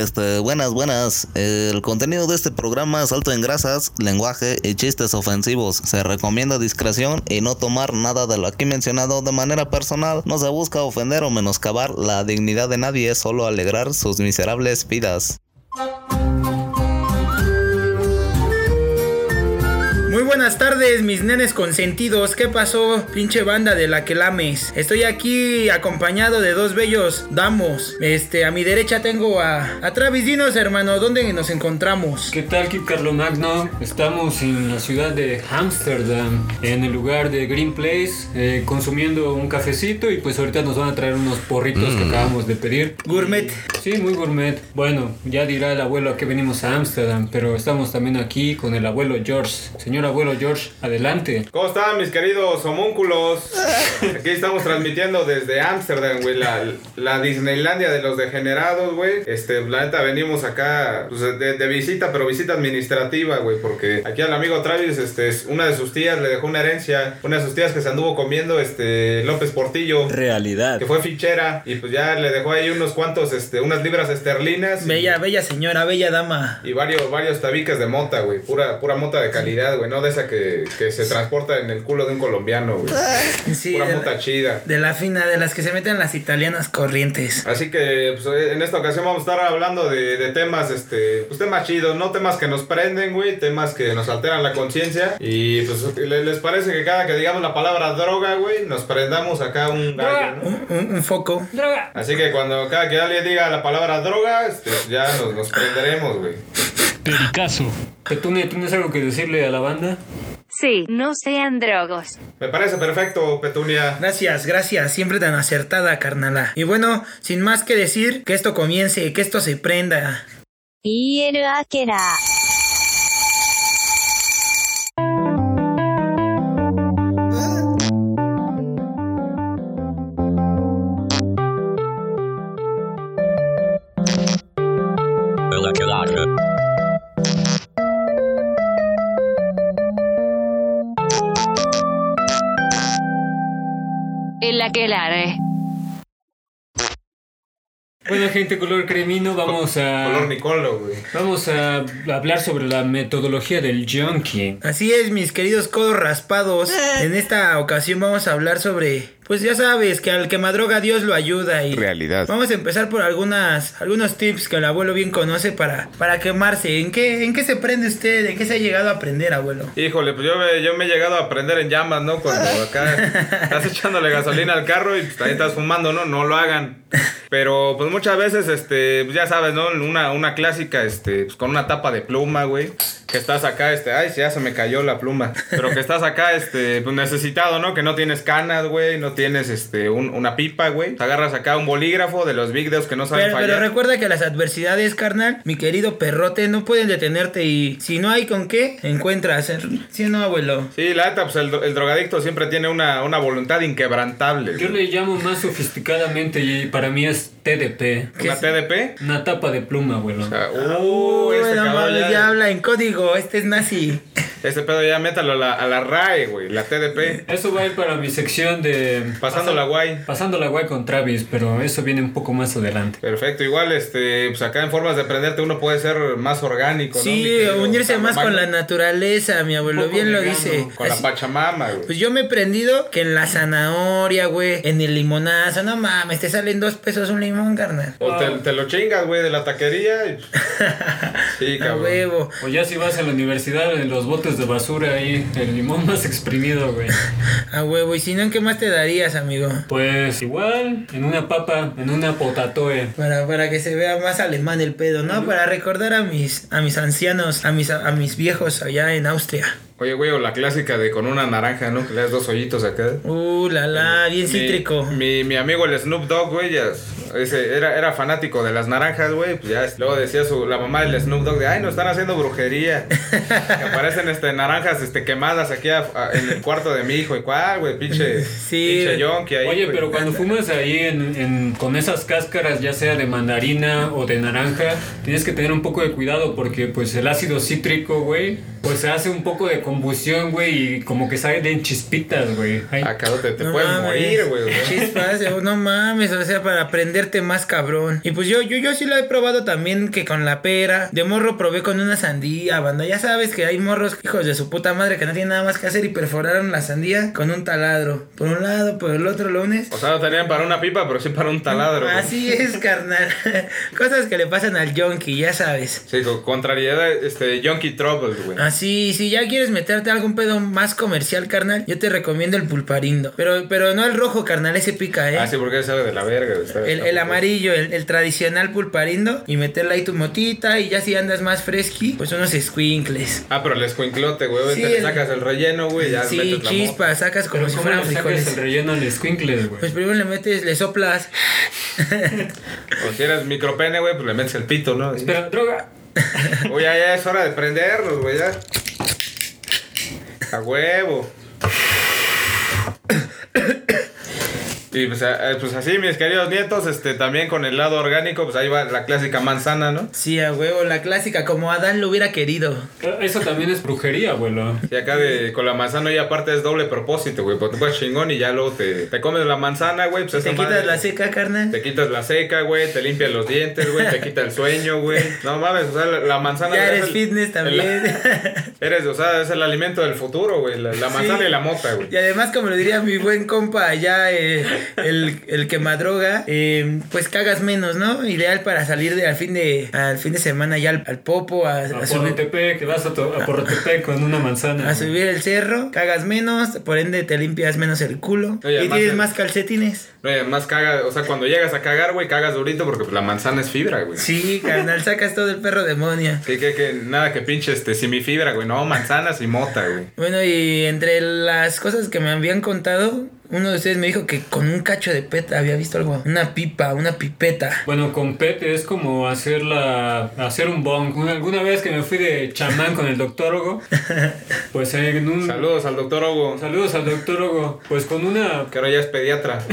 Este, buenas, buenas. El contenido de este programa es alto en grasas, lenguaje y chistes ofensivos. Se recomienda discreción y no tomar nada de lo aquí mencionado de manera personal. No se busca ofender o menoscabar la dignidad de nadie, solo alegrar sus miserables vidas. Buenas tardes, mis nenes consentidos. ¿Qué pasó, pinche banda de la que lames? Estoy aquí acompañado de dos bellos damos. Este, a mi derecha tengo a, a Travis. Dinos, hermano, ¿dónde nos encontramos? ¿Qué tal, Kip Carlo Magno? Estamos en la ciudad de Amsterdam, en el lugar de Green Place, eh, consumiendo un cafecito y pues ahorita nos van a traer unos porritos que acabamos de pedir. Gourmet. Sí, muy gourmet. Bueno, ya dirá el abuelo a qué venimos a Amsterdam, pero estamos también aquí con el abuelo George. Señor abuelo George, adelante. ¿Cómo están mis queridos homúnculos? Aquí estamos transmitiendo desde Ámsterdam, güey, la, la Disneylandia de los degenerados, güey. Este, la neta, venimos acá pues, de, de visita, pero visita administrativa, güey, porque aquí al amigo Travis, este, es- una de sus tías le dejó una herencia, una de sus tías que se anduvo comiendo, este, López Portillo. Realidad. Que fue fichera y pues ya le dejó ahí unos cuantos, este, unas libras esterlinas. y- Bella, bella señora, bella dama. Y varios, varios tabiques de mota, güey. Pura, pura mota de calidad, güey. No de esa que, que se transporta en el culo de un colombiano, güey. Sí, Pura de mota la, chida. de la fina, de las que se meten las italianas corrientes. Así que pues, en esta ocasión vamos a estar hablando de, de temas, este, pues temas chidos, no temas que nos prenden, güey, temas que nos alteran la conciencia. Y pues, ¿le- ¿les parece que cada que digamos la palabra droga, güey, nos prendamos acá un gallo, ¿no? Un, un- un foco. ¡Droga! Así que cuando cada que alguien diga la palabra droga, este, ya nos, nos prenderemos, güey. Pericazo. Petune, ¿tienes algo que decirle a la banda? Sí, no sean drogos. Me parece perfecto, Petunia. Gracias, gracias, siempre tan acertada, carnala. Y bueno, sin más que decir, que esto comience, que esto se prenda. Y el aquelarre. Bueno, gente color cremino, vamos a... Color Nicolo, güey. Vamos a hablar sobre la metodología del junkie. Así es, mis queridos codos raspados. En esta ocasión vamos a hablar sobre. Pues ya sabes que al que madroga Dios lo ayuda y. Realidad. Vamos a empezar por algunas, algunos tips que el abuelo bien conoce para, para quemarse. ¿En qué, ¿En qué se prende usted? ¿En qué se ha llegado a aprender, abuelo? Híjole, pues yo me, yo me he llegado a prender en llamas, ¿no? Cuando acá estás echándole gasolina al carro y pues, también estás fumando, ¿no? No lo hagan. Pero pues muchas veces, este, pues ya sabes, ¿no? Una, una clásica, este, pues con una tapa de pluma, güey. Que estás acá, este, ay, ya se me cayó la pluma. Pero que estás acá, este, pues necesitado, ¿no? Que no tienes canas, güey. No tienes, este, un- una pipa, güey. Te agarras acá un bolígrafo de los big deos que no saben Pero, pero fallar. recuerda que las adversidades, carnal, mi querido perrote, no pueden detenerte y si no hay con qué, encuentras. ¿Sí o no, abuelo? Sí, la neta, pues el, el drogadicto siempre tiene una, una voluntad inquebrantable. Yo le llamo más sofisticadamente y para mí es TDP. ¿Una TDP? Una tapa de pluma, abuelo. O sea, Uy, uh, este no cabrón ya habla en código, este es nazi. Este pedo ya métalo a la, a la RAE, güey, la TDP. Eso va a ir para mi sección de... Pasando la guay. Pasando la guay con Travis, pero eso viene un poco más adelante. Perfecto, igual, este, pues acá en formas de prenderte uno puede ser más orgánico, ¿no? Sí, querido unirse más con la naturaleza, mi abuelo, bien lo dice. Con la pachamama, güey. Pues yo me he prendido que en la zanahoria, güey, en el limonazo, no mames, te salen dos pesos un limón, carnal. O te, te lo chingas, güey, de la taquería y... Sí, A cabrón. huevo. O ya si vas a la universidad, en los botes de basura ahí, el limón más exprimido, güey. A huevo. Y si no, ¿en qué más te darías, amigo? Pues igual, en una papa, en una potatoe. Para, para que se vea más alemán el pedo, ¿no? Para recordar a mis, a mis ancianos, a mis, a mis viejos allá en Austria. Oye, güey, o la clásica de con una naranja, ¿no? Que le das dos hoyitos acá. Uh, la la, bien Mi- cítrico. Mi, mi amigo el Snoop Dogg, güey, ya, ese, era, era fanático de las naranjas, güey. Pues ya, luego decía su, la mamá del Snoop Dogg de, ay, nos están haciendo brujería. que aparecen este, naranjas este, quemadas aquí a- a- en el cuarto de mi hijo. ¿Y cuál, güey? Pinche, Sí. pinche yonki ahí. Oye, güey. pero cuando fumas ahí en, en- con esas cáscaras, ya sea de mandarina o de naranja, tienes que tener un poco de cuidado porque pues el ácido cítrico, güey, Pues se hace un poco de combustión, güey, y como que salen chispitas, güey. Ay, Ah, cabrón, te, te No puedes mames. morir, güey. Chispas, no mames, o sea, para aprenderte más cabrón. Y pues yo, yo, yo sí lo he probado también que con la pera. De morro probé con una sandía, banda. Ya sabes que hay morros, hijos de su puta madre, que no tienen nada más que hacer y perforaron la sandía con un taladro. Por un lado, por el otro lo unes. O sea, no tenían para una pipa, pero sí para un taladro. güey. Así es, carnal. Cosas que le pasan al yonki, ya sabes. Sí, con contrariedad, este, Yonky Troubles, güey. Así, si ya quieres meterte a algún pedo más comercial, carnal, yo te recomiendo el pulparindo. Pero, pero no el rojo, carnal, ese pica, ¿eh? Ah, sí, porque sabe de la verga, El, amarillo, el, el tradicional pulparindo. Y meterle ahí tu motita. Y ya si andas más fresqui, pues unos squinkles. Ah, pero el escuinclote, güey. Sí, el- sacas el relleno, güey. Ya Sí, metes la chispa, sacas como pero si ¿cómo fueran le sacas el frijoles. relleno al squinkles, güey? Pues primero le metes, le soplas. O si eres micropene, güey, pues le metes el pito, ¿no? Espera, droga. Uy, ya, ya es hora de prenderlos, güey. A huevo. Y pues, pues así, mis queridos nietos, este, también con el lado orgánico, pues ahí va la clásica manzana, ¿no? Sí, a huevo, la clásica, como Adán lo hubiera querido. Eso también es brujería, abuelo. Y acá de, con la manzana y aparte es doble propósito, güey, porque te pones chingón y ya luego te, te comes la manzana, güey, pues Te quitas madre- la seca, carnal. Te quitas la seca, güey, te limpias los dientes, güey, te quita el sueño, güey. No mames, o sea, la, la manzana... Ya es eres el- fitness también. el- eres, o sea, es el alimento del futuro, güey, la, la manzana Sí. y la mota, güey. Y además, como lo diría mi buen compa allá, eh, el, el que madroga, eh, pues cagas menos, ¿no? Ideal para salir de, al, fin de, al fin de semana ya al, al popo, a, A a subir, Porrotepec, que vas a, Porrotepec con una manzana. a güey. subir el cerro, cagas menos, por ende te limpias menos el culo Oye, y tienes el- más calcetines. No, y además caga, o sea, cuando llegas a cagar, güey, cagas durito porque pues, la manzana es fibra, güey. Sí, carnal, sacas todo el perro demonio. Que, que, que, nada que pinche este fibra, güey. No, manzanas y mota, güey. Bueno, y entre las cosas que me habían contado, uno de ustedes me dijo que con un cacho de peta había visto algo. Una pipa, una pipeta. Bueno, con PET es como hacer la, hacer un bong. Una- alguna vez que me fui de chamán con el doctólogo, pues en un... Saludos al doctor Hugo, Saludos al doctólogo. Pues con una que ahora ya es pediatra.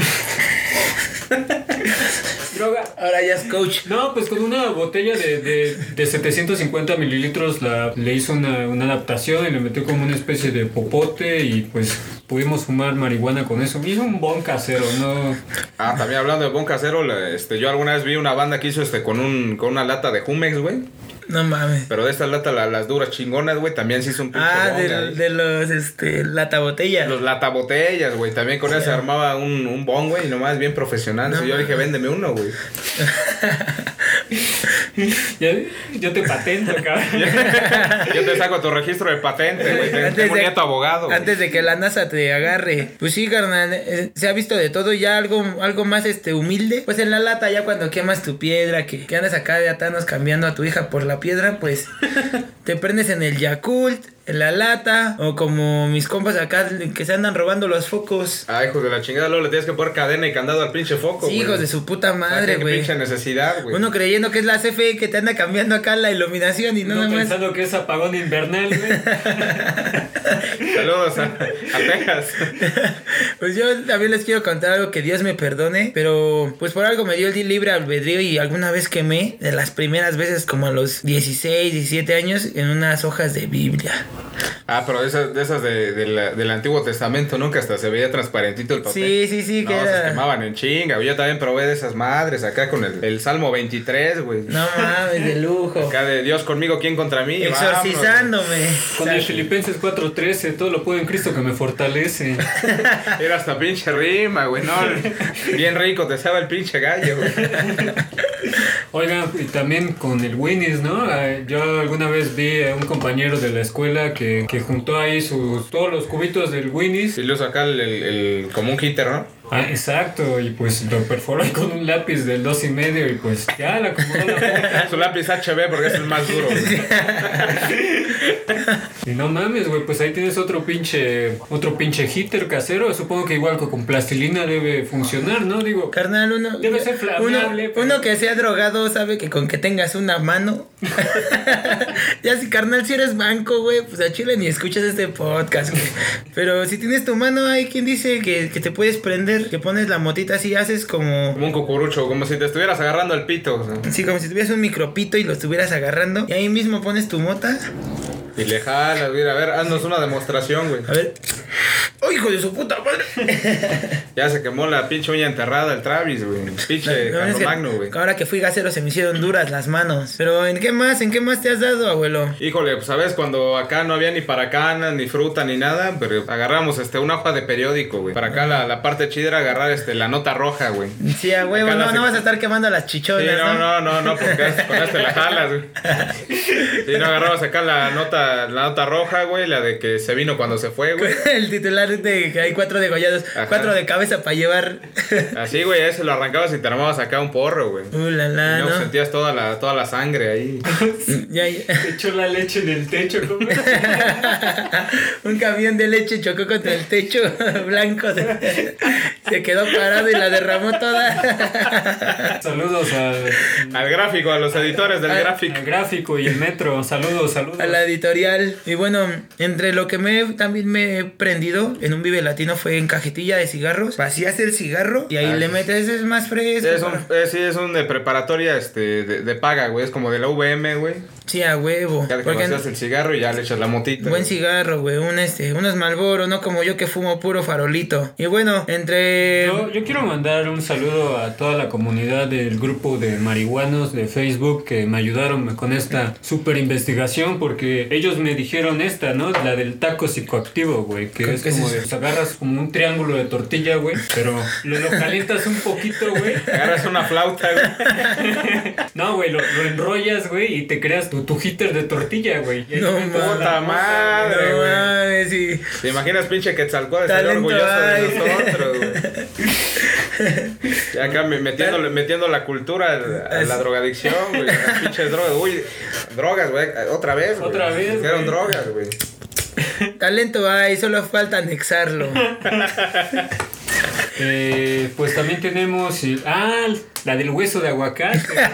droga. Ahora ya es coach. No, pues con una botella de, de, de 750 mililitros la, le hizo una, una adaptación y le metió como una especie de popote y pues pudimos fumar marihuana con eso. Hizo un bon casero, ¿no? Ah, también hablando de bon casero, este, yo alguna vez vi una banda que hizo este con un con una lata de Jumex, güey. No mames. Pero de estas latas, la- las duras chingonas, güey, también se hizo un pinche Ah, bong de, ahí. de los, este, latabotellas. Los latabotellas, güey. También con eso se armaba un, un bong, güey, nomás bien profesional. No Sí, yo dije, véndeme uno, güey. Yo te patento, cabrón. Yo te saco tu registro de patente, güey. Tengo- Tengo un nieto abogado. güey. antes de que la NASA te agarre. Pues sí, carnal, eh, se ha visto de todo ya algo, algo más este humilde. Pues en la lata ya cuando quemas tu piedra, que, que andas acá de atanos cambiando a tu hija por la piedra, pues te prendes en el Yakult, la lata, o como mis compas acá que se andan robando los focos. Ay, hijos de la chingada, luego le tienes que poner cadena y candado al pinche foco, Sí, hijos de su puta Ah, madre, güey. pinche necesidad, güey. Uno creyendo que es la CFE que te anda cambiando acá la iluminación y no No nada más. pensando que es apagón invernal, güey. Saludos a, a Texas. Pues yo también les quiero contar algo que Dios me perdone, pero pues por algo me dio el libre albedrío y alguna vez quemé de las primeras veces como a los 16, 17 años en unas hojas de Biblia. Ah, pero de esas, de esas de, de la- del Antiguo Testamento, ¿no? Que hasta se veía transparentito el papel. Sí, sí, sí, que no, se era- quemaban en chinga. Yo también probé de esas madres acá con el, el Salmo 23, güey. No mames, de lujo. Acá de Dios conmigo, ¿quién contra mí? Exorcizándome. Con el. Filipenses 4.13, todo lo puedo en Cristo que me fortalece. Era hasta pinche rima, güey. No, bien rico, te sabe el pinche gallo, güey. Oigan, y también con el Winnie's, ¿no? Eh, Yo alguna vez vi a un compañero de la escuela que, que juntó ahí sus, todos los cubitos del Winnie's. Y luego acá el, el, el- como un hitter, ¿no? Ah, exacto, y pues lo perforó ahí con un lápiz del dos y medio y pues ya la acomodó la boca. Su lápiz HB porque es el más duro. Y no mames, güey, pues ahí tienes otro pinche, otro pinche hitter casero. Supongo que igual que con plastilina debe funcionar, ¿no? Digo, Carnal, uno, Debe ser uno, flamable, pero- uno que sea drogado sabe que con que tengas una mano. ya si carnal, si eres banco, güey, pues a Chile ni escuchas este podcast, güey. Pero si tienes tu mano, hay quien dice que, que te puedes prender, que pones la motita así, haces como... Como un cucurucho, como si te estuvieras agarrando el pito. o sea. Sí, como si tuvieras un micropito y lo estuvieras agarrando. Y ahí mismo pones tu mota. Y le jalas, güey. A ver, haznos una demostración, güey. A ver. ¡Oh, hijo de su puta madre! Ya se quemó la pinche uña enterrada el Travis, güey. Pinche No, es que Magno, güey. Ahora que fui gasero se me hicieron duras las manos. Pero ¿en qué más? ¿En qué más te has dado, abuelo? Híjole, pues sabes, cuando acá no había ni paracanas, ni fruta, ni nada, pero agarramos este, una hoja de periódico, güey. Para acá la, la parte chida era agarrar este, la nota roja, güey. Sí, a huevo, no, no vas a estar quemando las chichonas, Sí, no, ¿no? no, no, porque con este la jalas, güey. Sí, no agarrabas acá la nota, la nota roja, güey, la de que se vino cuando se fue, güey. El titular de que hay cuatro degollados, Ajá. cuatro de cabeza para llevar. Así, güey, ese lo arrancabas y te armabas acá un porro, güey. Uh, la, Y no, ¿no? sentías toda la, toda la sangre ahí. Ya, ya. Echó la leche en el techo, ¿cómo? Un camión de leche chocó contra el techo blanco. Se, se quedó parado y la derramó toda. Saludos al, Al gráfico, a los editores del Al- gráfico. al gráfico y el metro. Saludos, saludos. A la editorial. Y bueno, entre lo que me también me he prendido en un Vive Latino fue en cajetilla de cigarros. Vacías el cigarro y ahí Ah, le metes, es más fresco. Es un, eh, sí, es un de preparatoria este, de, de paga, güey. Es como de la VM, güey. Sí, a huevo. Ya le Porque vacías el cigarro y ya le echas la motita. Buen güey. cigarro, güey. Un este, unos Malboro, no como yo que fumo puro farolito. Y bueno, entre. Yo, yo quiero mandar un saludo a toda la comunidad del grupo de marihuanos de Facebook que me ayudaron con esta super investigación porque ellos me dijeron esta, ¿no? La del taco psicoactivo, güey, que ¿Qué- es como de, pues, agarras como un triángulo de tortilla, güey, pero lo, lo calientas un poquito, güey. Agarras una flauta, güey. No, güey, lo, lo enrollas, güey, y te creas tu, tu heater de tortilla, güey. No, Puta madre, no güey. sí. ¿Te imaginas, pinche Quetzalcóatl? Sería Talento orgulloso de nosotros, güey. Y acá me- metiéndole, metiendo la cultura a la, a la drogadicción, güey. Las pinches drogas. Uy, drogas, güey. Otra vez, güey. Otra vez, güey. drogas, güey. Talento hay, solo falta anexarlo. Eh, pues también tenemos. el- ah, la del hueso de aguacate, güey.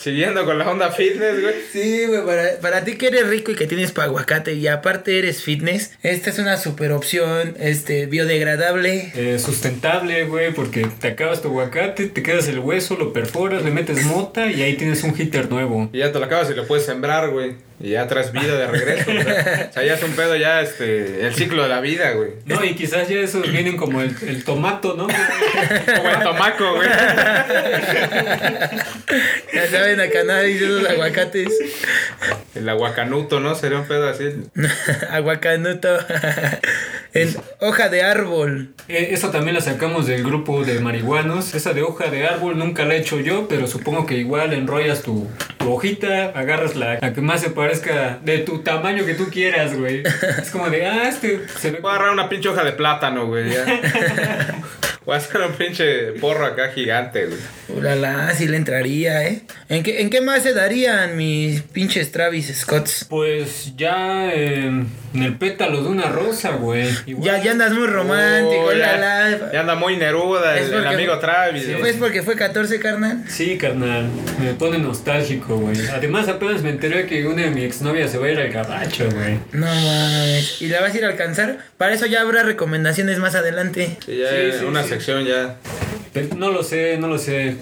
Siguiendo con la onda fitness, güey. Sí, güey, para, para ti que eres rico y que tienes pa' aguacate y aparte eres fitness, esta es una super opción, este, biodegradable. Eh, sustentable, güey, porque te acabas tu aguacate, te quedas el hueso, lo perforas, le metes mota y ahí tienes un hitter nuevo. Y ya te lo acabas y lo puedes sembrar, güey. Y ya traes vida de regreso. O sea, o sea, ya es un pedo, ya este. El ciclo de la vida, güey. No, y quizás ya esos vienen como el, el tomato, ¿no? Como el tomaco, güey. Ya saben, a cannabis esos aguacates. El aguacanuto, ¿no? Sería un pedo así. Aguacanuto. en hoja de árbol. Eh, Eso también la sacamos del grupo de marihuanos. Esa de hoja de árbol nunca la he hecho yo, pero supongo que igual enrollas tu, tu hojita, agarras la, la que más se parezca de tu tamaño que tú quieras, güey. Es como de, ah, este se ve Voy a agarrar una pinche hoja de plátano, güey. ya. Voy a hacer un pinche porro acá gigante, güey. Ulala, sí le entraría, ¿eh? ¿En qué, ¿En qué más se darían mis pinches Travis Scotts? Pues ya en, en el pétalo de una rosa, güey. Igual. Ya, ya andas muy romántico, Oh, ya, ulala. ya anda muy Neruda Es el, amigo Travis. Sí, pues porque fue 14, carnal. Sí, carnal, me pone nostálgico, güey. Además, apenas me enteré que una de mi exnovia se va a ir al gabacho, güey. No mames. ¿Y la vas a ir a alcanzar? Para eso ya habrá recomendaciones más adelante. Sí, ya Sí, en sí, una sí. Sección ya. Pero No lo sé, no lo sé.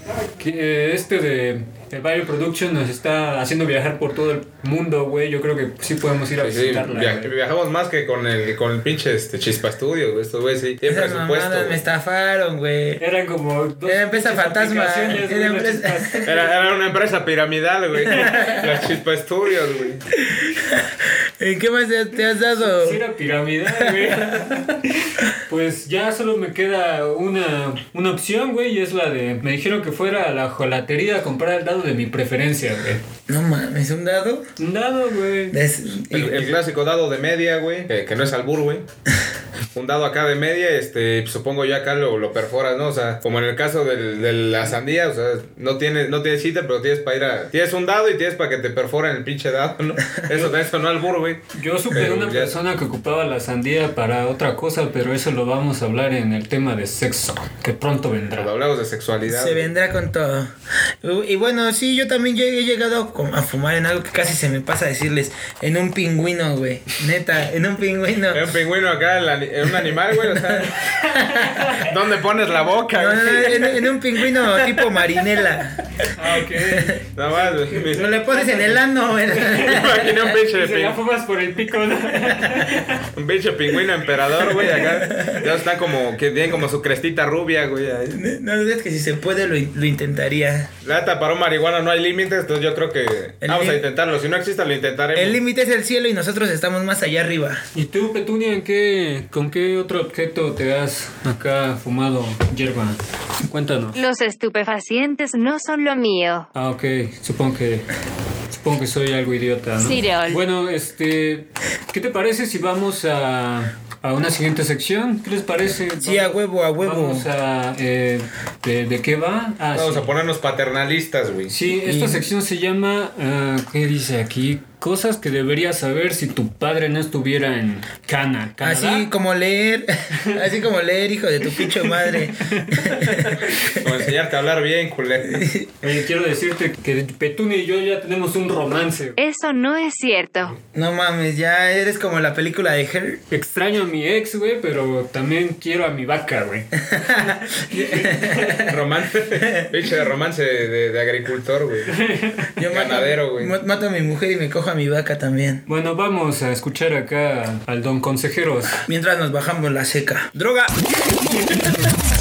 Eh, Este de el Bio Production nos está haciendo viajar por todo el mundo, güey. Yo creo que sí podemos ir a Sí, visitarla. via- güey. viajamos más que con el, con el pinche este, Chispa Studio, güey. Estos güey sí, tienen presupuesto. me estafaron, güey. Eran como dos Era empresa fantasma, era empresa-. Era, era una empresa piramidal, güey. Las Chispa Studios, güey. ¿En qué más te, has dado? Sí, era piramidal, güey. pues ya solo me queda una, una opción, güey, y es la de. Me dijeron que fuera a la jolatería a comprar el dado de mi preferencia, güey. No mames, ¿un dado? Un dado, güey. Es- El, el clásico dado de media, güey. Que, que no es albur, güey. Un dado acá de media, este, supongo yo acá lo, lo perforas, ¿no? O sea, como en el caso del- de la sandía, o sea, no tienes, no tienes cita, pero tienes para ir a. Tienes un dado y tienes para que te perforen el pinche dado, ¿no? Eso, eso no es albur, güey. Yo supe de Pero una ya- persona que ocupaba la sandía para otra cosa, pero eso lo vamos a hablar en el tema de sexo, que pronto Cuando vendrá. hablamos de sexualidad. Se vendrá con todo. Y bueno, sí, yo también llegué- he llegado a fumar en algo que casi se me pasa a decirles. En un pingüino, güey. Neta, en un pingüino. Hay un pingüino acá, en, en un animal, güey, o sea. ¿Dónde pones la boca, No, no, no, güey? en, en un pingüino tipo marinela. Ah, ok. Nada más, No le pones en el ano, güey. imaginé un pinche, Y se por el pico, ¿no? un pinche pingüino emperador, güey, acá. Ya está como, que tiene como su crestita rubia, güey. ahí. No dudes que si se puede lo, lo intentaría. La neta, para un marihuana no hay límites, entonces yo creo que El vamos a intentarlo. Si no existe, lo intentaremos. El límite es el cielo y nosotros estamos más allá arriba. ¿Y tú, Petunia, en qué, con qué otro objeto te has acá fumado hierba? Cuéntanos. Los estupefacientes no son lo mío. Ah, ok. Supongo que. Supongo que soy algo idiota, ¿no? Cirol. Bueno, este. ¿Qué te parece si vamos a. a una siguiente sección? ¿Qué les parece? Sí, a huevo, a huevo. Vamos a. eh, de, de qué va? Ah, Vamos sí. a ponernos paternalistas, güey. Sí, esta Y- sección se llama. ah, ¿Qué dice aquí? Cosas que deberías saber si tu padre no estuviera en Cana. Canadá. Así como leer, así como leer, hijo de tu pinche madre. Como enseñarte a hablar bien, culé. Oye, quiero decirte que Petunia y yo ya tenemos un romance. Eso no es cierto. No mames, ya eres como la película de Her. Extraño a mi ex, güey, pero también quiero a mi vaca, güey. Romance. Pinche romance de, de agricultor, güey. Yo mato- Ganadero, güey. ma- Mato a mi mujer y me cojo a mi vaca también. Bueno, vamos a escuchar acá al don consejeros. Mientras nos bajamos la seca. ¡Droga!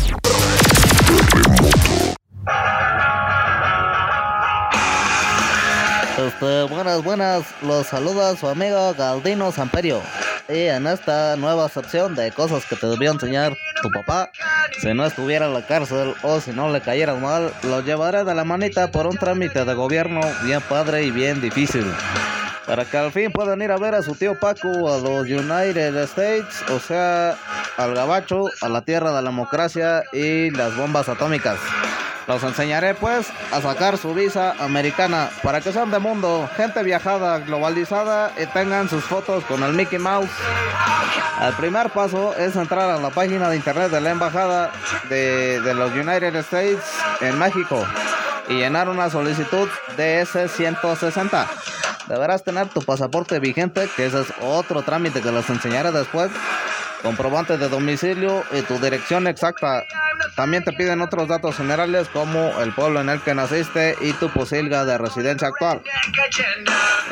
Este, buenas, buenas, los saluda su amigo Galdino Samperio. Y en esta nueva sección de cosas que te debió enseñar tu papá, si no estuviera en la cárcel o si no le cayeras mal, lo llevaré de la manita por un trámite de gobierno bien padre y bien difícil. Para que al fin puedan ir a ver a su tío Paco a los United States, o sea, al gabacho, a la tierra de la democracia y las bombas atómicas. Los enseñaré pues a sacar su visa americana para que sean de mundo, gente viajada, globalizada y tengan sus fotos con el Mickey Mouse. El primer paso es entrar a la página de internet de la embajada de, de los United States en México y llenar una solicitud DS-160. Deberás tener tu pasaporte vigente, que ese es otro trámite que les enseñaré después. Comprobante de domicilio y tu dirección exacta. También te piden otros datos generales como el pueblo en el que naciste y tu posilga de residencia actual.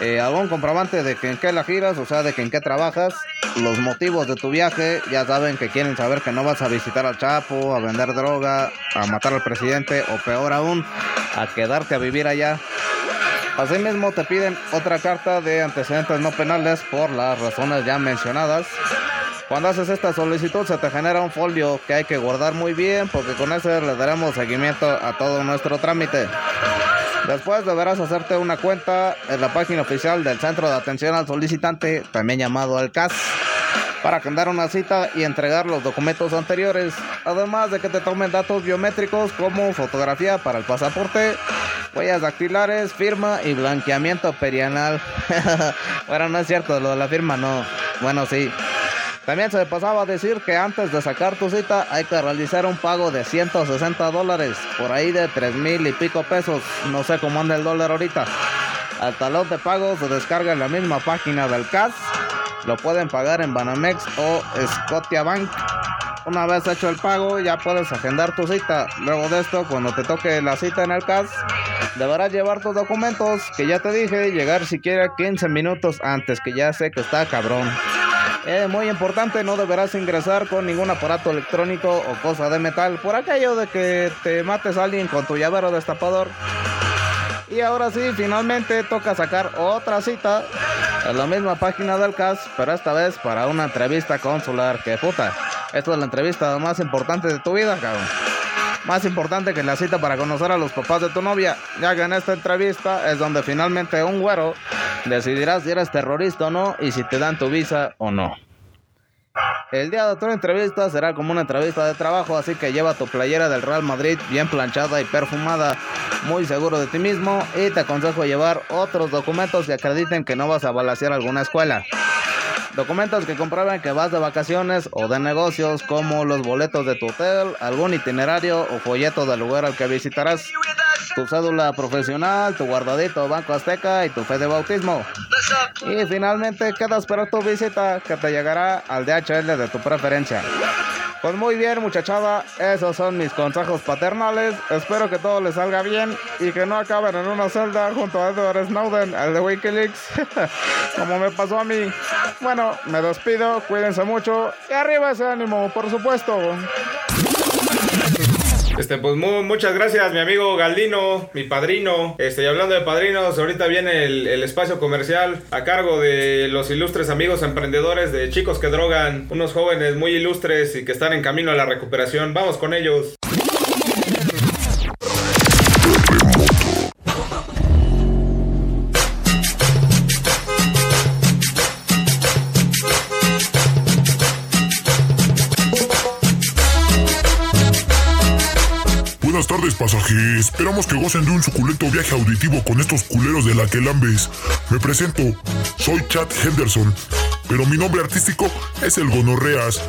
Eh, algún comprobante de que qué la giras, o sea, de que en qué trabajas. Los motivos de tu viaje, ya saben que quieren saber que no vas a visitar al Chapo, a vender droga, a matar al presidente o peor aún, a quedarte a vivir allá. Asimismo te piden otra carta de antecedentes no penales por las razones ya mencionadas. Cuando haces esta solicitud se te genera un folio que hay que guardar muy bien porque con ese le daremos seguimiento a todo nuestro trámite. Después deberás hacerte una cuenta en la página oficial del Centro de Atención al Solicitante, también llamado el CAS, para agendar una cita y entregar los documentos anteriores, además de que te tomen datos biométricos como fotografía para el pasaporte, huellas dactilares, firma y blanqueamiento perianal. bueno, no es cierto, lo de la firma no. Bueno, sí. También se pasaba a decir que antes de sacar tu cita hay que realizar un pago de 160 dólares, por ahí de 3 mil y pico pesos, no sé cómo anda el dólar ahorita. El talón de pago se descarga en la misma página del CAS, lo pueden pagar en Banamex o Scotiabank. Una vez hecho el pago ya puedes agendar tu cita. Luego de esto, cuando te toque la cita en el CAS, deberás llevar tus documentos, que ya te dije, llegar siquiera 15 minutos antes, que ya sé que está cabrón. Eh, muy importante, no deberás ingresar con ningún aparato electrónico o cosa de metal por aquello de que te mates a alguien con tu llavero destapador. Y ahora sí, finalmente toca sacar otra cita en la misma página del CAS, pero esta vez para una entrevista consular. Que puta, esta es la entrevista más importante de tu vida, cabrón. Más importante que la cita para conocer a los papás de tu novia, ya que en esta entrevista es donde finalmente un güero decidirá si eres terrorista o no y si te dan tu visa o no. El día de tu entrevista será como una entrevista de trabajo, así que lleva tu playera del Real Madrid bien planchada y perfumada, muy seguro de ti mismo y te aconsejo llevar otros documentos que acrediten que no vas a balasear alguna escuela. Documentos que comprueben que vas de vacaciones o de negocios como los boletos de tu hotel, algún itinerario o folleto del lugar al que visitarás, tu cédula profesional, tu guardadito Banco Azteca y tu fe de bautismo. Y finalmente queda esperar tu visita que te llegará al DHL de tu preferencia. Pues muy bien, muchachada. Esos son mis consejos paternales. Espero que todo les salga bien y que no acaben en una celda junto a Edward Snowden, el de Wikileaks. Como me pasó a mí. Bueno, me despido. Cuídense mucho. Y arriba ese ánimo, por supuesto. Este, pues mu- muchas gracias, mi amigo Galdino, mi padrino. Este, y hablando de padrinos, ahorita viene el espacio comercial a cargo de los ilustres amigos emprendedores de chicos que drogan, unos jóvenes muy ilustres y que están en camino a la recuperación. Vamos con ellos. Tardes, pasajeros. Esperamos que gocen de un suculento viaje auditivo con estos culeros de la que lambes. Me presento, soy Chad Henderson, pero mi nombre artístico es el Gonorreas.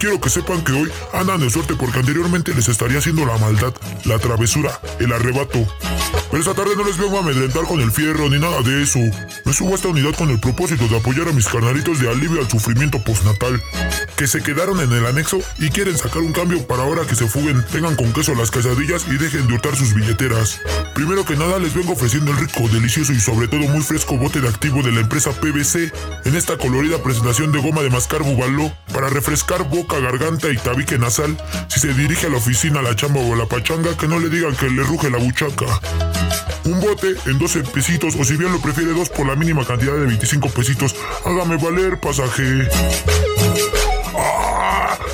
Quiero que sepan que hoy andan de suerte porque anteriormente les estaría haciendo la maldad, la travesura, el arrebato. Pero esta tarde no les vengo a amedrentar con el fierro ni nada de eso. Me subo a esta unidad con el propósito de apoyar a mis carnalitos de alivio al sufrimiento postnatal, que se quedaron en el anexo y quieren sacar un cambio para ahora que se fuguen, tengan con queso las quesadillas y dejen de hurtar sus billeteras. Primero que nada les vengo ofreciendo el rico, delicioso y sobre todo muy fresco bote de activo de la empresa PVC en esta colorida presentación de goma de mascar bubaló para refrescar boca, garganta y tabique nasal. Si se dirige a la oficina, la chamba o la pachanga, que no le digan que le ruge la buchaca. Un bote en 12 pesitos o si bien lo prefiere dos por la mínima cantidad de 25 pesitos. Hágame valer, pasaje.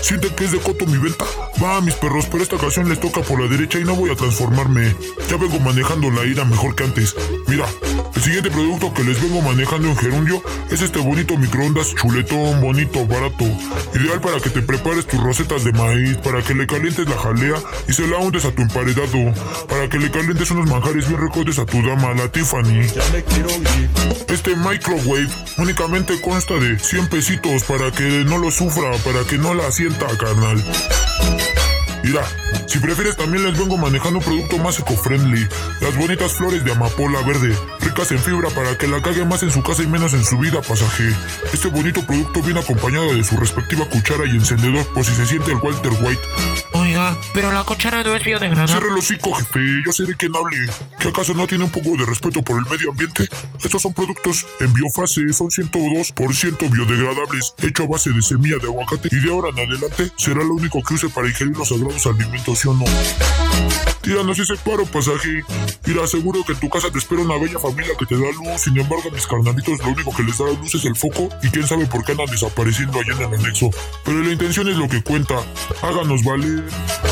¿Sienten que es de coto mi venta? Va, mis perros, pero esta ocasión les toca por la derecha y no voy a transformarme. Ya vengo manejando la ira mejor que antes. Mira, el siguiente producto que les vengo manejando en gerundio es este bonito microondas chuletón, bonito, barato. Ideal para que te prepares tus rosetas de maíz, para que le calientes la jalea y se la untes a tu emparedado, para que le calientes unos manjares bien recotes a tu dama, la Tiffany. Este microwave únicamente consta de 100 pesitos para que no lo sufra, para que no la sienta, carnal. Mira, si prefieres también les vengo manejando un producto más eco-friendly. Las bonitas flores de amapola verde, ricas en fibra para que la cague más en su casa y menos en su vida, pasaje. Este bonito producto viene acompañado de su respectiva cuchara y encendedor por si se siente el Walter White. Oiga, pero la cuchara no es biodegradable. Cierre el hocico, jefe. Yo seré quien hable. ¿Que acaso no tiene un poco de respeto por el medio ambiente? Estos son productos en biofase, son 102% biodegradables, hecho a base de semilla de aguacate y de ahora en adelante será lo único que use para ingerir los sagrados alimentos, ¿sí o no? Tíranos ese paro, pasaje. Mira, aseguro que en tu casa te espera una bella familia que te da luz. Sin embargo, a mis carnalitos lo único que les da luz es el foco y quién sabe por qué andan desapareciendo allá en el anexo. Pero la intención es lo que cuenta. Háganos valer.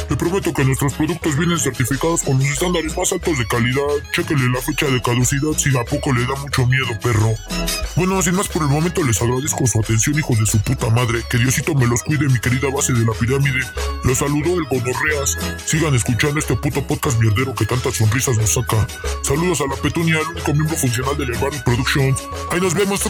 Le prometo que nuestros productos vienen certificados con los estándares más altos de calidad. Chéquele la fecha de caducidad si a poco le da mucho miedo, perro. Bueno, sin más por el momento les agradezco su atención, hijos de su puta madre. Que Diosito me los cuide, mi querida base de la pirámide. Los saludó el Sigan escuchando este puto podcast mierdero que tantas sonrisas nos saca. Saludos a la Petunia, el único miembro funcional del Barrio Productions. Ahí nos vemos.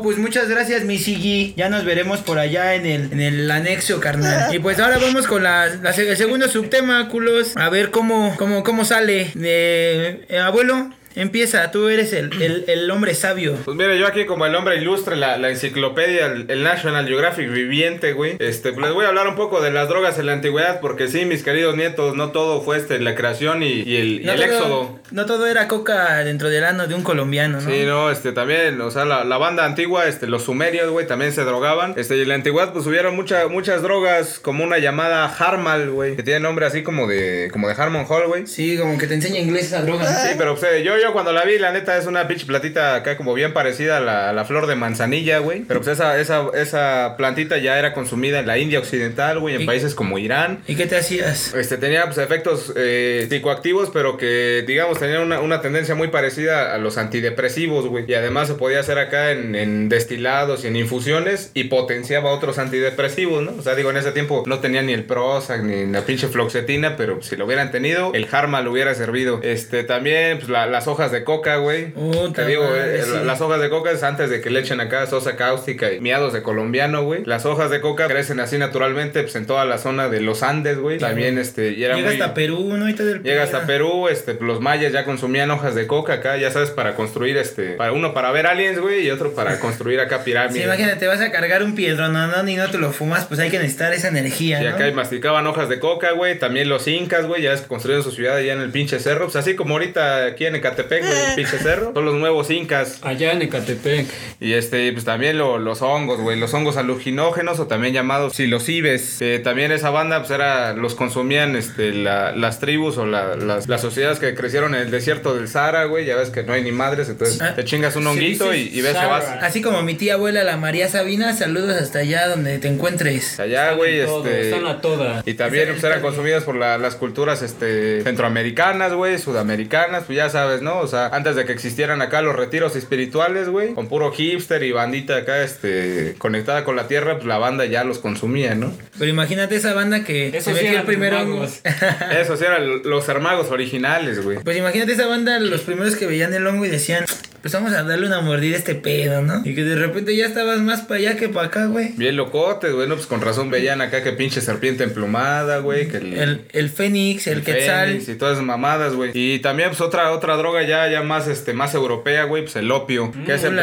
Pues muchas gracias, mi Siggy. Ya nos veremos por allá en el, en el anexo, carnal. Y pues ahora vamos con la, la el segundo subtema, culos. A ver cómo, cómo, cómo sale. Eh, eh, abuelo, empieza. Tú eres el, el, el hombre sabio. Pues mire, yo aquí como el hombre ilustre, la, la enciclopedia, el, el National Geographic viviente, güey. Este, pues les voy a hablar un poco de las drogas en la antigüedad, porque sí, mis queridos nietos, no todo fue este, la creación y, y el, No todo, éxodo. no todo era coca dentro del ano de un colombiano, ¿no? Sí, no, este también, o sea, la, la banda antigua, este, los sumerios, güey, también se drogaban. Este, y en la antigüedad, pues hubieron mucha- muchas drogas, como una llamada Harmal, güey, que tiene nombre así como de, como de Harmon Hall, güey. Sí, como que te enseña inglés esa droga. ¿no? Sí, pero pues, eh, yo, yo cuando la vi, la neta es una pinche platita acá como bien parecida a la, a la flor de manzanilla, güey. Pero pues esa, esa, esa plantita ya era consumida en la India Occidental, güey, en países como Irán. ¿Y qué te hacías? Este, tenía pues, efectos eh, psicoactivos, pero que, digamos, tenían una, una tendencia muy parecida a los antidepresivos, güey. Y además se podía hacer acá en, en destilados y en infusiones y potenciaba otros antidepresivos, ¿no? O sea, digo, en ese tiempo no tenía ni el Prozac ni la pinche floxetina, pero si lo hubieran tenido, el Harma lo hubiera servido. Este, también, pues la- las hojas de coca, güey. Te digo, madre, eh, sí. las hojas de coca es antes de que le echen acá sosa cáustica y miados de colombiano, güey. Las hojas de coca crecen así naturalmente, pues en toda la zona de los Andes, güey. También, este, y era Llega muy- hasta Perú, ¿no? Y todo el Llega hasta. Perú, este, los mayas ya consumían hojas de coca acá, ya sabes, para construir, este, para uno para ver aliens, güey, y otro para construir acá pirámides. Sí, imagínate, vas a cargar un piedrononón y no te lo fumas, pues hay que necesitar esa energía, Y ¿no? acá masticaban hojas de coca, güey. También los incas, güey. Ya construyeron su ciudad allá en el pinche cerro. Pues así como ahorita aquí en Ecatepec, güey, el pinche cerro. Son los nuevos incas. Allá en Ecatepec. Y este, pues también lo- los hongos, güey. Los hongos alucinógenos o también llamados psilocibes. Eh, también esa banda, pues era, los consumían este, la- las tribus o la- las, las sociedades que crecieron en el desierto del Sahara, güey. Ya ves que no hay ni madres, entonces Ah, te chingas un honguito y, y ves que Sahara. vas. Así como mi tía abuela, la María Sabina, saludos hasta allá donde te encuentres. Allá, güey, Están en todo, este. Están a toda. Y también pues, eran consumidas por la- las culturas este, centroamericanas, güey, sudamericanas, pues ya sabes, ¿no? O sea, antes de que existieran acá los retiros espirituales, güey, con puro hipster y bandita acá, este, conectada con la tierra, pues la banda ya los consumía, ¿no? Pero imagínate esa banda que Esos se sí metió el eran primero. magos. Esos eran los hermagos originales, güey. Pues imagínate esa banda, los primeros que veían el hongo y decían, pues vamos a darle una mordida a este pedo, ¿no? Y que de repente ya estabas más para allá que para acá, güey. Bien locotes, güey, no, pues con razón veían acá que pinche serpiente emplumada, güey, que el, El, el Fénix, el, Quetzal. Fénix y todas esas mamadas, güey. Y también, pues, otra, otra droga ya, ya más, este, más europea, güey, pues el opio. que es el.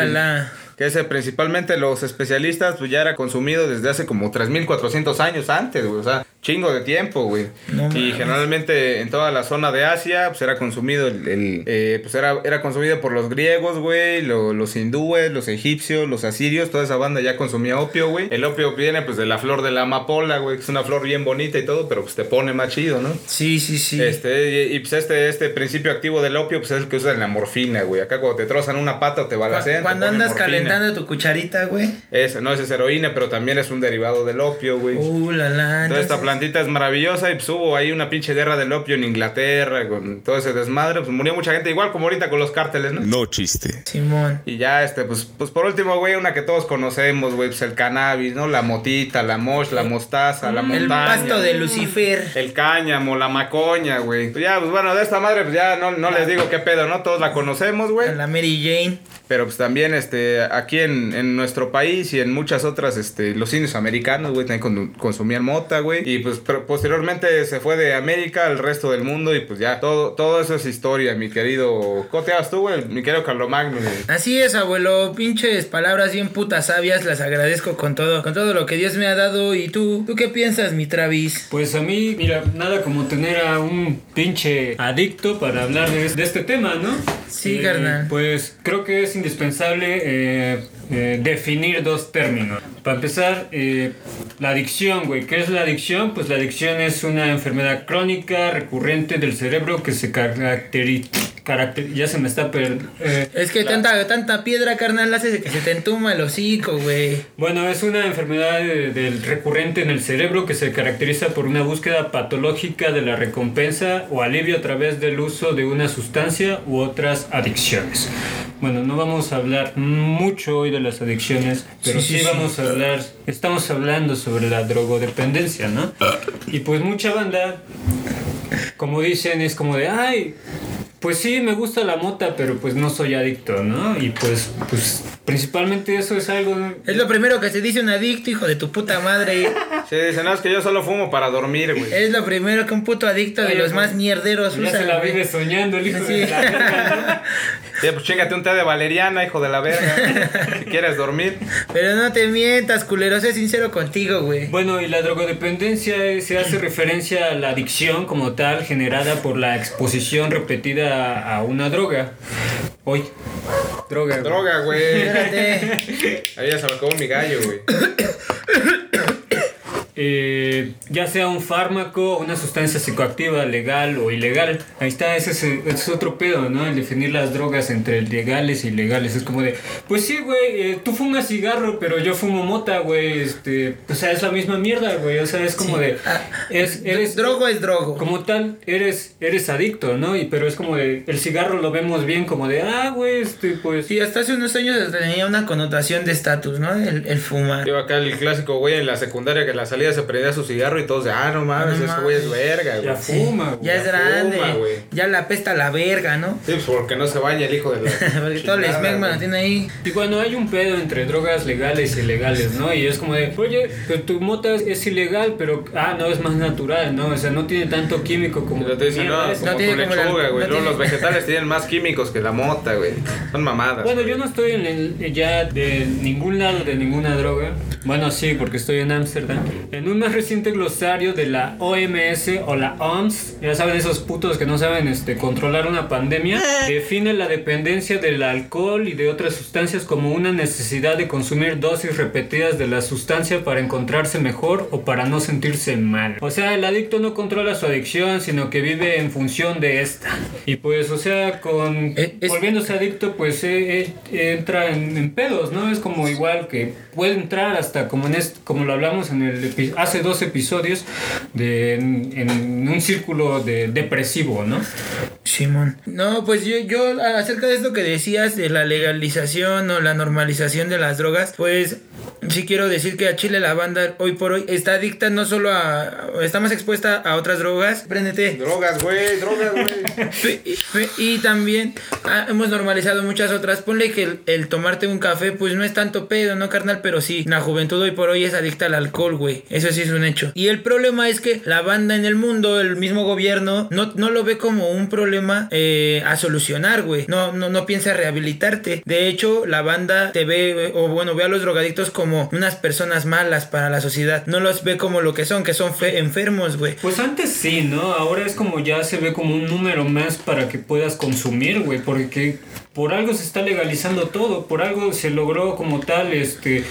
Que ese principalmente los especialistas, pues ya era consumido desde hace como 3400 años antes, güey. O sea, chingo de tiempo, güey. No y generalmente en toda la zona de Asia, pues era consumido el. el, eh, pues era, era consumido por los griegos, güey. lo- los hindúes, los egipcios, los asirios. Toda esa banda ya consumía opio, güey. El opio viene, pues, de la flor de la amapola, güey. Que es una flor bien bonita y todo, pero pues te pone más chido, ¿no? Sí, sí, sí. Este, y, y, pues este, este principio activo del opio, pues es el que usan la morfina, güey. Acá cuando te trozan una pata o te balacean. Cuando andas morfina. calentando tu cucharita, güey. Ese, no, ese es heroína, pero también es un derivado del opio, güey. Uh, la, la. Entonces esta entonces- plantita es maravillosa y pues hubo ahí una pinche guerra del opio en Inglaterra con todo ese desmadre. Pues murió mucha gente, igual como ahorita con los cárteles, ¿no? No chiste. Simón. Y ya, este, pues, pues por último, güey, una que todos conocemos, güey, pues el cannabis, ¿no? La motita, la mosh, la mostaza, la El montaña. pasto de Lucifer. El cáñamo, la macoña, güey. Pues ya, pues bueno, de esta madre, pues ya no, no les digo qué pedo, ¿no? Todos la conocemos, güey. La Mary Jane. Pero pues también, este, aquí en, en nuestro país y en muchas otras, este, los indios americanos, güey, también con- consumían mota, güey. Y pues pero posteriormente se fue de América al resto del mundo y pues ya, todo, todo eso es historia, mi querido. ¿Cómo te llamas tú, güey? Mi querido Carlomagno, güey. Así es, abuelo. Pinches palabras bien putas sabias. Las agradezco con todo, con todo lo que Dios me ha dado. ¿Y tú? ¿Tú qué piensas, mi Travis? Pues a mí, mira, nada como tener a un pinche adicto para hablar de, de este tema, ¿no? Sí, carnal. Pues creo que es indispensable eh, eh, definir dos términos. Para empezar, eh, la adicción, güey. ¿Qué es la adicción? Pues la adicción es una enfermedad crónica recurrente del cerebro que se caracteriza... ya se me está per- eh, Es que la- tanta, tanta piedra, carnal, hace que se te entuma el hocico, güey. Bueno, es una enfermedad eh, del recurrente en el cerebro que se caracteriza por una búsqueda patológica de la recompensa o alivio a través del uso de una sustancia u otras adicciones. Bueno, no vamos a hablar mucho hoy de las adicciones, pero Sí, sí, sí, sí. vamos a hablar, estamos hablando sobre la drogodependencia, ¿no? Y pues mucha banda, como dicen, es como de, ay, pues sí, me gusta la mota, pero pues no soy adicto, ¿no? Y pues, pues principalmente eso es algo... Es lo primero que se dice un adicto, hijo de tu puta madre. Sí, dicen, no, es que yo solo fumo para dormir, güey. Es lo primero que un puto adicto de los pues, más mierderos Ya usa. se la güey. vive soñando el hijo Sí. de la verga, Sí, pues chingate un té de valeriana, hijo de la verga. si quieres dormir. Pero no te mientas, culero. Sé sincero contigo, güey. ¿no? Bueno, y la drogodependencia eh, se hace referencia a la adicción como tal generada por la exposición repetida a, a una droga. Hoy. Droga. Droga, güey. Espérate. Ahí ya se me acabó mi gallo, güey. Eh, ya sea un fármaco, una sustancia psicoactiva legal o ilegal. Ahí está, ese es, ese es otro pedo, ¿no? El definir las drogas entre legales y ilegales. Es como de, pues sí, güey, eh, tú fumas cigarro, pero yo fumo mota, güey. Este, o sea, es la misma mierda, güey. O sea, es como Sí. de, Ah, es, eres, Drogo es drogo. como tal, eres, eres adicto, ¿no? Y, pero es como de, el cigarro lo vemos bien como de, ah, güey, este, pues... Sí, hasta hace unos años tenía una connotación de estatus, ¿no? El, el fumar. Yo acá el clásico, güey, en la secundaria que la salida día se prendía su cigarro y todos de, ah, no mames, No ese güey es verga, güey. Ya fuma, güey. Ya es grande. fuma, ya la pesta la verga, ¿no? Sí, pues porque no se baña el hijo de la. Porque todo el chingada, smegma güey. lo tiene ahí. Y cuando hay un pedo entre drogas legales y ilegales, ¿no? Y es como de, oye, pero tu mota es, es ilegal, pero, ah, no, es más natural, ¿no? O sea, no tiene tanto químico como... Lo te dicen, no, es". como No tiene tu como la- lechuga, no güey. Tiene- los vegetales tienen más químicos que la mota, güey. Son mamadas. Bueno, yo no estoy en el- ya de ningún lado de ninguna droga. Bueno, sí, porque estoy en Ámsterdam. En un más reciente glosario de la OMS o la OMS, ya saben esos putos que no saben este, controlar una pandemia, define la dependencia del alcohol y de otras sustancias como una necesidad de consumir dosis repetidas de la sustancia para encontrarse mejor o para no sentirse mal. O sea, el adicto no controla su adicción, sino que vive en función de esta. Y pues, o sea, con Eh, es- volviéndose adicto, pues eh, eh, entra en, en pedos, ¿no? Es como igual que puede entrar hasta como en este, como lo hablamos en el hace dos episodios de en, en un círculo de depresivo, ¿no? Simón. No, pues yo, yo acerca de esto que decías de la legalización o la normalización de las drogas, pues sí quiero decir que a Chile la banda hoy por hoy está adicta no solo a... está más expuesta a otras drogas. Préndete. Drogas, güey, drogas, güey. Y también ah, hemos normalizado muchas otras. Ponle que el, el tomarte un café, pues no es tanto pedo, ¿no, carnal? Pero sí, la juventud hoy por hoy es adicta al alcohol, güey. Eso sí es un hecho. Y el problema es que la banda en el mundo, el mismo gobierno, no, no lo ve como un problema eh, a solucionar, güey. No, no, no piensa rehabilitarte. De hecho, la banda te ve, o bueno, ve a los drogadictos como unas personas malas para la sociedad. No los ve como lo que son, que son fe- enfermos, güey. Pues antes sí, ¿no? Ahora es como ya se ve como un número más para que puedas consumir, güey, porque por algo se está legalizando todo, por algo se logró como tal este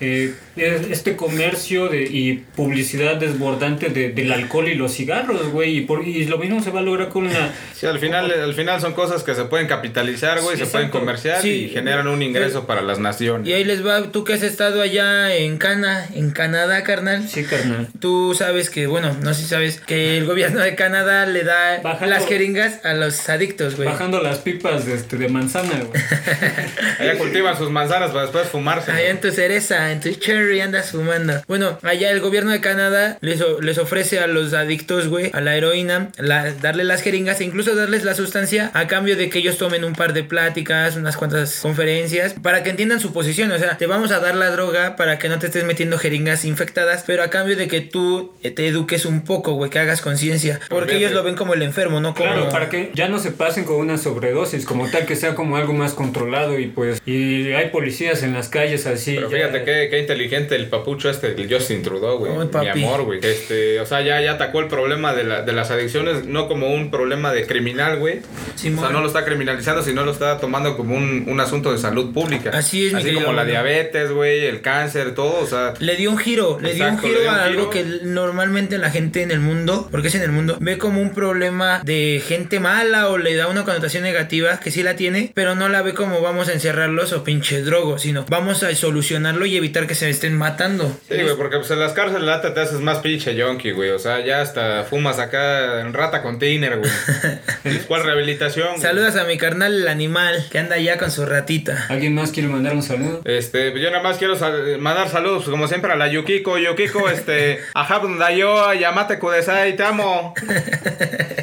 eh, este comercio de, y publicidad desbordante de- del alcohol y los cigarros, güey, y, por- y lo mismo se va a lograr con la... Sí, al final, al final son cosas que se pueden capitalizar, güey, Sí, se pueden comerciar Sí. y generan un ingreso para las naciones. Y ahí les va, tú que has estado allá en Cana, en Canadá, carnal. Sí, carnal. Tú sabes que, bueno, no sé si sabes que el gobierno de Canadá le da Bajando- las jeringas a los adictos, güey. Bajando las pipas de, este, de manzana, güey. Allá cultivan sus manzanas para después fumarse. Allá en tu cereza, en tu cherry andas fumando. Bueno, allá el gobierno de Canadá les, les ofrece a los adictos, güey, a la heroína, la- darle las jeringas e incluso darles la sustancia a cambio de que ellos tomen un par de pláticas, unas cuantas conferencias, para que entiendan su posición. O sea, te vamos a dar la droga para que no te estés metiendo jeringas infectadas, pero a cambio de que tú eh, te eduques un poco, güey, que hagas conciencia. Porque Olvídate. ellos lo ven como el enfermo, no como... Claro, para que ya no se pasen con una sobredosis, como tal que sea como algo más controlado y pues y hay policías en las calles así. Pero ya- fíjate qué, qué inteligente el papucho este, el Justin Trudeau, güey. Mi amor, güey. Este, o sea, ya, ya atacó el problema de, la- de las adicciones, no como un problema de criminal, güey. O sea, no lo está criminalizando, sino lo está tomando como un, un asunto de salud pública. Así es, mi Así querido como la amigo. diabetes, güey, el cáncer, todo, o sea. Le dio un giro, le dio un giro un a algo giro. que normalmente la gente en el mundo, porque es en el mundo, ve como un problema de gente mala o le da una connotación negativa, que sí la tiene, pero no la ve como vamos a encerrarlos o pinche drogo, sino vamos a solucionarlo y evitar que se estén matando. Sí, güey, porque pues en las cárceles la neta te haces más pinche yonki, güey. O sea, ya hasta fumas acá en rata container, güey. ¿Cuál rehabilitación? güey? Saludas a mi carnal el animal que anda allá con su ratita. ¿Alguien más quiere mandar un saludo? Este, yo nada más quiero sal- mandar saludos, pues, como siempre, a la Yukiko. Yukiko, este, a Dayo, Yamate Kudesai, te amo.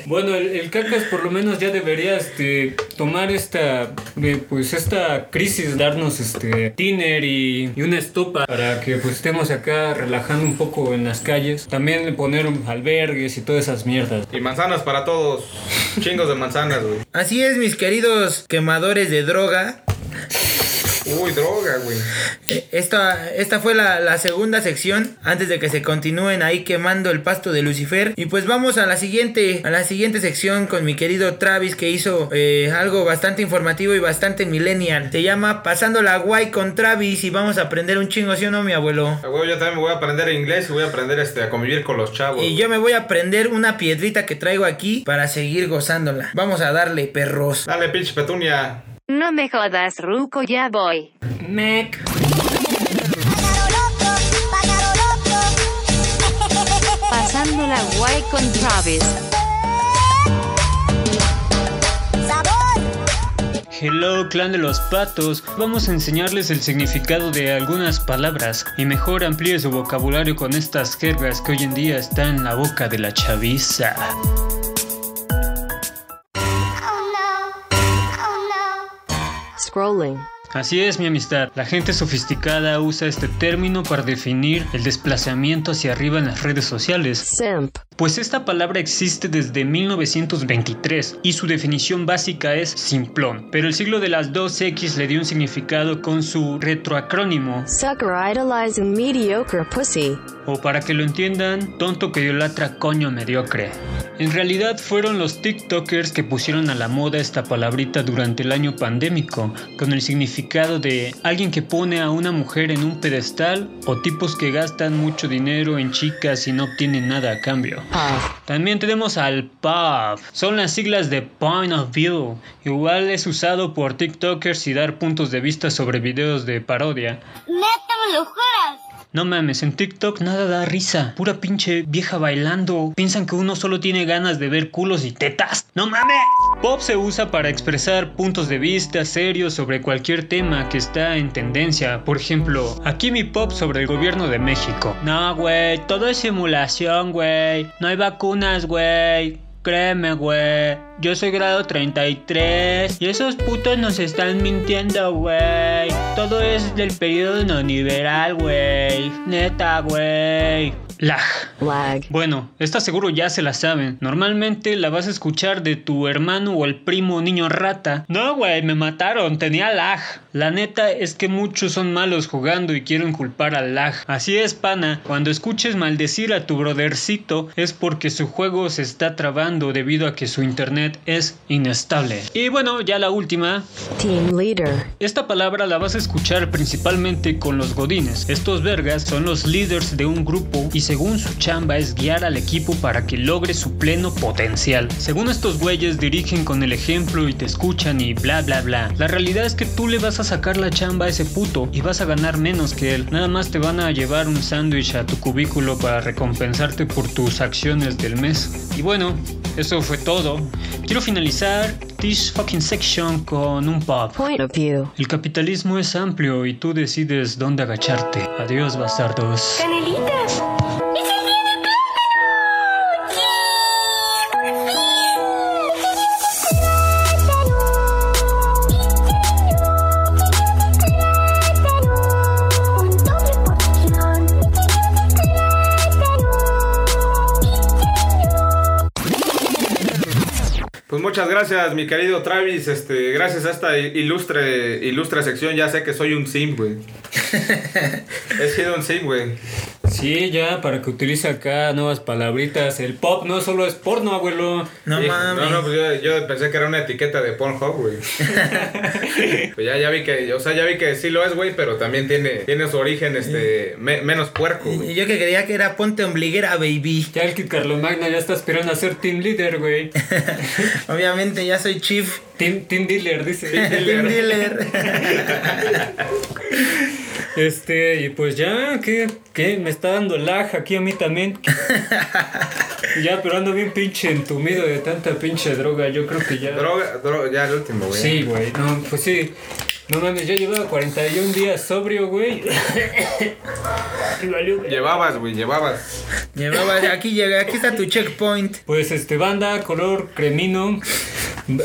Bueno, el, el cacas por lo menos ya debería este, tomar esta eh, pues esta crisis, darnos este tiner y, y una estupa para que pues estemos acá relajando un poco en las calles. También poner albergues y todas esas mierdas. Y manzanas para todos. Chingos de manzanas, güey. Así es, mis queridos quemadores de droga. Uy, droga, güey. Eh, Esta, esta fue la, la segunda sección antes de que se continúen ahí quemando el pasto de Lucifer. Y pues vamos a la siguiente, a la siguiente sección con mi querido Travis que hizo eh, algo bastante informativo y bastante millennial. Se llama Pasando la guay con Travis y vamos a aprender un chingo, ¿sí o no, mi abuelo? Güey, yo también me voy a aprender inglés y voy a aprender este, a convivir con los chavos. Y yo me voy a prender una piedrita que traigo aquí para seguir gozándola. Vamos a darle, perros. Dale, pinche petunia. No me jodas, Ruco, ya voy. Mec. Pasando la guay con Travis. Hello, clan de los patos. Vamos a enseñarles el significado de algunas palabras y mejor amplíe su vocabulario con estas jergas que hoy en día están en la boca de la chaviza. Scrolling. Así es, mi amistad. La gente sofisticada usa este término para definir el desplazamiento hacia arriba en las redes sociales. Simp. Pues esta palabra existe desde 1923 y su definición básica es simplón, pero el siglo de las 2X le dio un significado con su retroacrónimo, Sucker idolizing mediocre pussy. O para que lo entiendan, tonto que idolatra coño mediocre. En realidad fueron los TikTokers que pusieron a la moda esta palabrita durante el año pandémico, con el significado de alguien que pone a una mujer en un pedestal o tipos que gastan mucho dinero en chicas y no obtienen nada a cambio. Puff. También tenemos al POV. Son las siglas de Point of View. Igual es usado por TikTokers y dar puntos de vista sobre videos de parodia. Neta, me lo juras. No mames, en TikTok nada da risa. Pura pinche vieja bailando. Piensan que uno solo tiene ganas de ver culos y tetas. ¡No mames! Pop se usa para expresar puntos de vista serios sobre cualquier tema que está en tendencia. Por ejemplo, aquí mi pop sobre el gobierno de México. No, güey, todo es simulación, güey. No hay vacunas, güey. Créeme, güey. Yo soy grado 33. Y esos putos nos están mintiendo, güey. Todo es del periodo neoliberal, güey. Neta, güey. Lag. Lag. Bueno, esta seguro ya se la saben. Normalmente la vas a escuchar de tu hermano o el primo niño rata. No, güey, me mataron, tenía lag. La neta es que muchos son malos jugando y quieren culpar al lag. Así es, pana. Cuando escuches maldecir a tu brodercito es porque su juego se está trabando debido a que su internet es inestable. Y bueno, ya la última. Team leader. Esta palabra la vas a escuchar principalmente con los godines. Estos vergas son los líderes de un grupo y según su chamba es guiar al equipo para que logre su pleno potencial. Según estos güeyes dirigen con el ejemplo y te escuchan y bla bla bla. La realidad es que tú le vas a sacar la chamba a ese puto y vas a ganar menos que él. Nada más te van a llevar un sándwich a tu cubículo para recompensarte por tus acciones del mes. Y bueno, eso fue todo. Quiero finalizar this fucking section con un pop. Point of view. El capitalismo es amplio y tú decides dónde agacharte. Adiós, bastardos. Canelita. Muchas gracias, mi querido Travis. Este, gracias a esta ilustre, ilustre sección, ya sé que soy un sim, güey. He sido un sim, güey. Sí, ya, para que utilice acá nuevas palabritas. El pop no solo es porno, abuelo. No Sí, mames. No, no, pues yo, yo pensé que era una etiqueta de Pornhub, güey. pues ya, ya vi que, o sea, ya vi que sí lo es, güey, pero también tiene, tiene su origen, este, me- menos puerco, Y güey. yo que creía que era ponte ombliguera, baby. Ya el Kid Carlomagna ya está esperando a ser team leader, güey. Obviamente ya soy chief. Team, team dealer, dice. Team dealer. Este, y pues ya, ¿qué? ¿Qué? Me está dando lag aquí a mí también. ya, pero ando bien pinche entumido de tanta pinche droga. Yo creo que ya. Droga, droga, ya el último, güey. Sí, güey. No, pues sí. No mames, ya llevaba 41 días sobrio, güey. Llevabas, güey, llevabas. Llevaba, aquí llega, aquí está tu checkpoint. Pues este, banda, color cremino.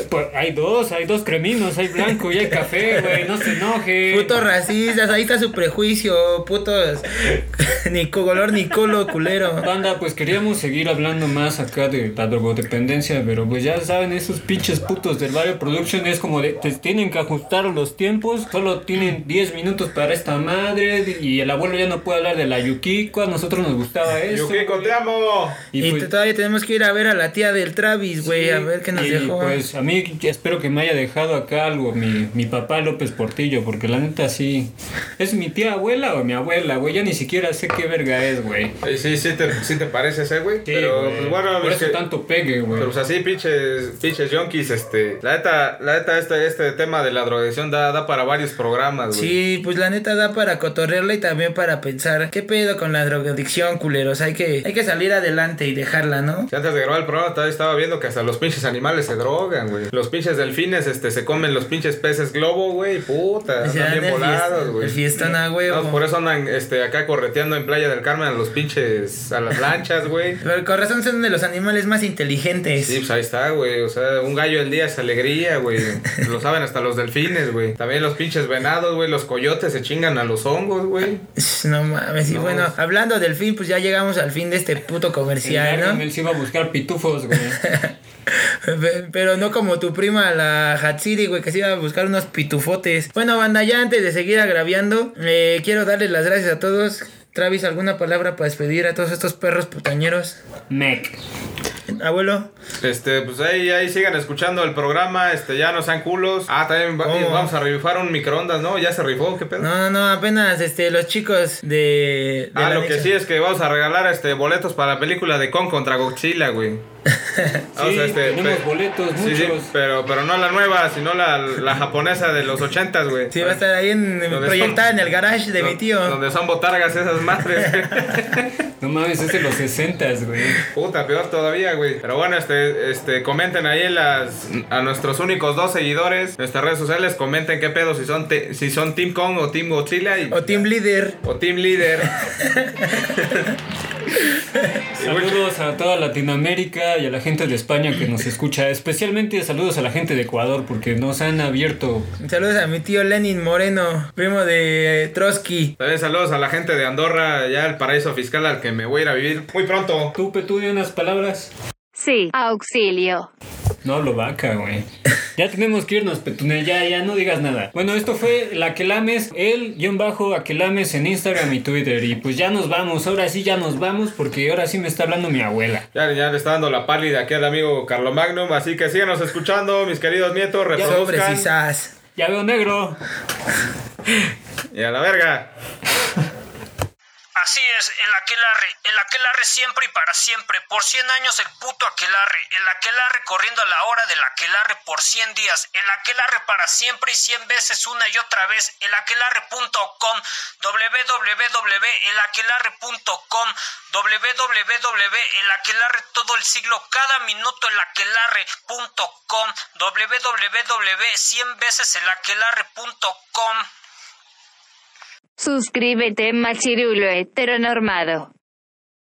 Pues, hay dos, hay dos creminos, hay blanco y hay café, güey, no se enoje. Putos racistas, ahí está su prejuicio, putos. ni color ni colo, culero. Banda, pues queríamos seguir hablando más acá de la drogodependencia, pero pues ya saben, esos pinches putos del Barrio Production es como de, te tienen que ajustar los tiempos, solo tienen 10 minutos para esta madre y el abuelo ya no puede hablar de la Yukiko, a nosotros nos gustaba eso. Yukiko, te amo. Y, Y pues, todavía tenemos que ir a ver a la tía del Travis, güey, sí, a ver qué nos y, dejó. Pues a mí espero que me haya dejado acá algo mi, mi papá López Portillo, porque la neta sí. ¿Es mi tía abuela o mi abuela, güey? Ya ni siquiera sé qué verga es, güey. Sí, sí, sí te, sí te parece ese, güey. Sí, pero, pues bueno, Por es eso que- tanto pegue, güey. Pero pues así, pinches, pinches yonkis, este. La neta, la neta, este, este tema de la drogadicción da, da para varios programas, güey. Sí, pues la neta da para cotorrearla y también para pensar, ¿qué pedo con la drogadicción, culeros? Hay que, hay que salir adelante y dejarla, ¿no? Sí, Antes de grabar el programa todavía estaba viendo que hasta los pinches animales se drogan. güey. Los pinches delfines, este, se comen los pinches peces globo, güey. Puta, O sea, andan bien el volados, güey. el fiestón a huevo. No, por eso andan, este, acá correteando en Playa del Carmen a los pinches, a las lanchas, güey. Pero con razón son de los animales más inteligentes. Sí, pues ahí está, güey. O sea, un gallo al día es alegría, güey. Lo saben hasta los delfines, güey. También los pinches venados, güey. Los coyotes se chingan a los hongos, güey. No mames, y No. bueno, hablando del fin, pues ya llegamos al fin de este puto comercial, ¿no? Gargamel se iba a buscar pitufos, güey. Pe- Pero no como tu prima, la Hatsiri, güey, que se iba a buscar unos pitufotes. Bueno, banda, ya antes de seguir agraviando, eh, quiero darles las gracias a todos. Travis, ¿alguna palabra para despedir a todos estos perros putañeros? Mec. Abuelo. Este, pues ahí, ahí sigan escuchando el programa. Este, ya no sean culos. Ah, también vamos a rifar un microondas, ¿no? Ya se rifó, ¿qué pedo? No, no, no, apenas este, los chicos de. de Ah, lo que sí es que vamos a regalar este boletos para la película de Kong contra Godzilla, güey. Sí, tenemos boletos, sí, sí, muchos. pero, pero no la nueva, sino la, la japonesa de los ochentas, güey. Sí, va a estar ahí en, Donde proyectada son- en el garage de mi tío. Donde son botargas esas madres. No mames, es de los 60, güey. Puta, peor todavía, güey. Pero bueno, este, este, comenten ahí en las, a nuestros únicos dos seguidores, en nuestras redes sociales, comenten qué pedo, si son, te- si son Team Kong o Team Godzilla. Y, O Team Leader. o Team Leader. Saludos a toda Latinoamérica y a la gente de España que nos escucha. Especialmente saludos a la gente de Ecuador porque nos han abierto. Saludos a mi tío Lenin Moreno, primo de eh, Trotsky. También saludos a la gente de Andorra, ya el paraíso fiscal al que me voy a ir a vivir muy pronto. ¿Tú, Petú, de unas palabras? Sí. Auxilio. No hablo vaca, güey. Ya tenemos que irnos, Petune, ya, ya, no digas nada. Bueno, esto fue la Aquelames, el guion bajo Aquelames en Instagram y Twitter. Y pues ya nos vamos, ahora sí ya nos vamos porque ahora sí me está hablando mi abuela. Ya, ya le está dando la pálida aquí al amigo Carlo Magnum, así que síganos escuchando, mis queridos nietos, reproduzcan. Ya veo negro. Y a la verga. Así es, el aquelarre, el aquelarre siempre y para siempre, por 100 años el puto aquelarre, el aquelarre corriendo a la hora del aquelarre por 100 días, el aquelarre para siempre y 100 veces una y otra vez, el aquelarre.com, www.elaquelarre.com, www.elaquelarre todo el siglo, cada minuto elaquelarre.com, www.100 veces elaquelarre.com. Suscríbete, machirulo heteronormado.